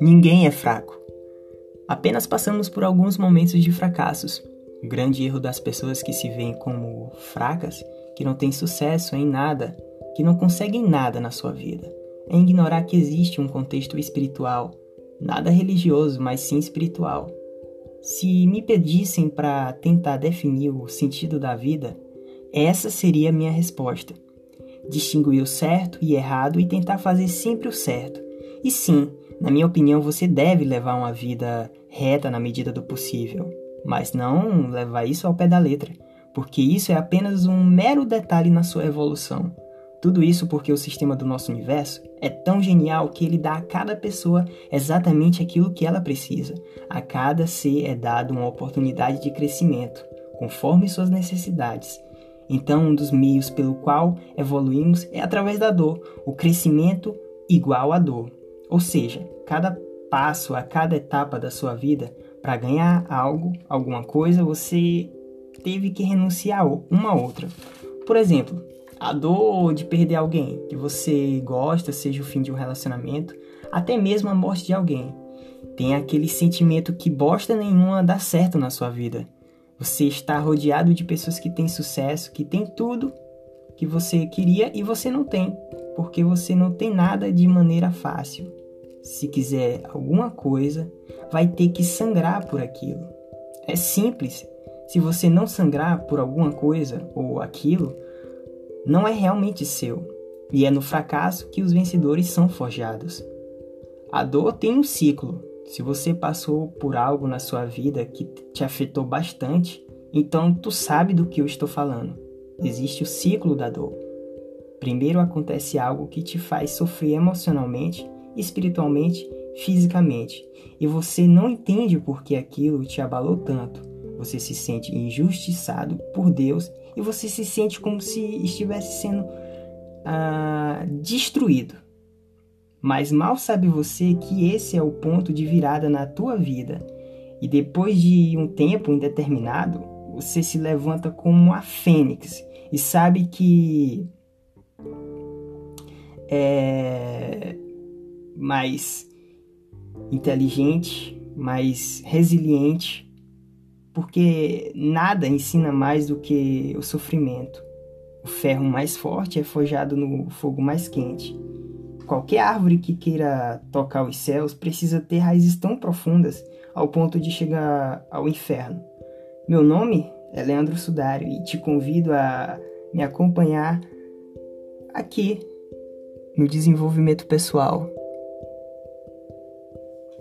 Ninguém é fraco. Apenas passamos por alguns momentos de fracassos. O grande erro das pessoas que se veem como fracas, que não têm sucesso em nada, que não conseguem nada na sua vida, é ignorar que existe um contexto espiritual, nada religioso, mas sim espiritual. Se me pedissem para tentar definir o sentido da vida, essa seria a minha resposta. Distinguir o certo e errado e tentar fazer sempre o certo. E sim, na minha opinião, você deve levar uma vida reta na medida do possível, mas não levar isso ao pé da letra, porque isso é apenas um mero detalhe na sua evolução. Tudo isso porque o sistema do nosso universo é tão genial que ele dá a cada pessoa exatamente aquilo que ela precisa. A cada ser é dado uma oportunidade de crescimento, conforme suas necessidades. Então, um dos meios pelo qual evoluímos é através da dor, o crescimento igual à dor. Ou seja, cada passo, a cada etapa da sua vida, para ganhar algo, alguma coisa, você teve que renunciar a uma outra. Por exemplo, a dor de perder alguém que você gosta, seja o fim de um relacionamento, até mesmo a morte de alguém. Tem aquele sentimento que bosta nenhuma dá certo na sua vida. Você está rodeado de pessoas que têm sucesso, que têm tudo que você queria e você não tem, porque você não tem nada de maneira fácil se quiser alguma coisa, vai ter que sangrar por aquilo. É simples. Se você não sangrar por alguma coisa ou aquilo, não é realmente seu. E é no fracasso que os vencedores são forjados. A dor tem um ciclo. Se você passou por algo na sua vida que te afetou bastante, então tu sabe do que eu estou falando. Existe o ciclo da dor. Primeiro acontece algo que te faz sofrer emocionalmente espiritualmente, fisicamente, e você não entende por que aquilo te abalou tanto. Você se sente injustiçado por Deus e você se sente como se estivesse sendo ah, destruído. Mas mal sabe você que esse é o ponto de virada na tua vida. E depois de um tempo indeterminado, você se levanta como a fênix e sabe que é, mais inteligente, mais resiliente, porque nada ensina mais do que o sofrimento. O ferro mais forte é forjado no fogo mais quente. Qualquer árvore que queira tocar os céus precisa ter raízes tão profundas ao ponto de chegar ao inferno. Meu nome é Leandro Sudário e te convido a me acompanhar aqui no desenvolvimento pessoal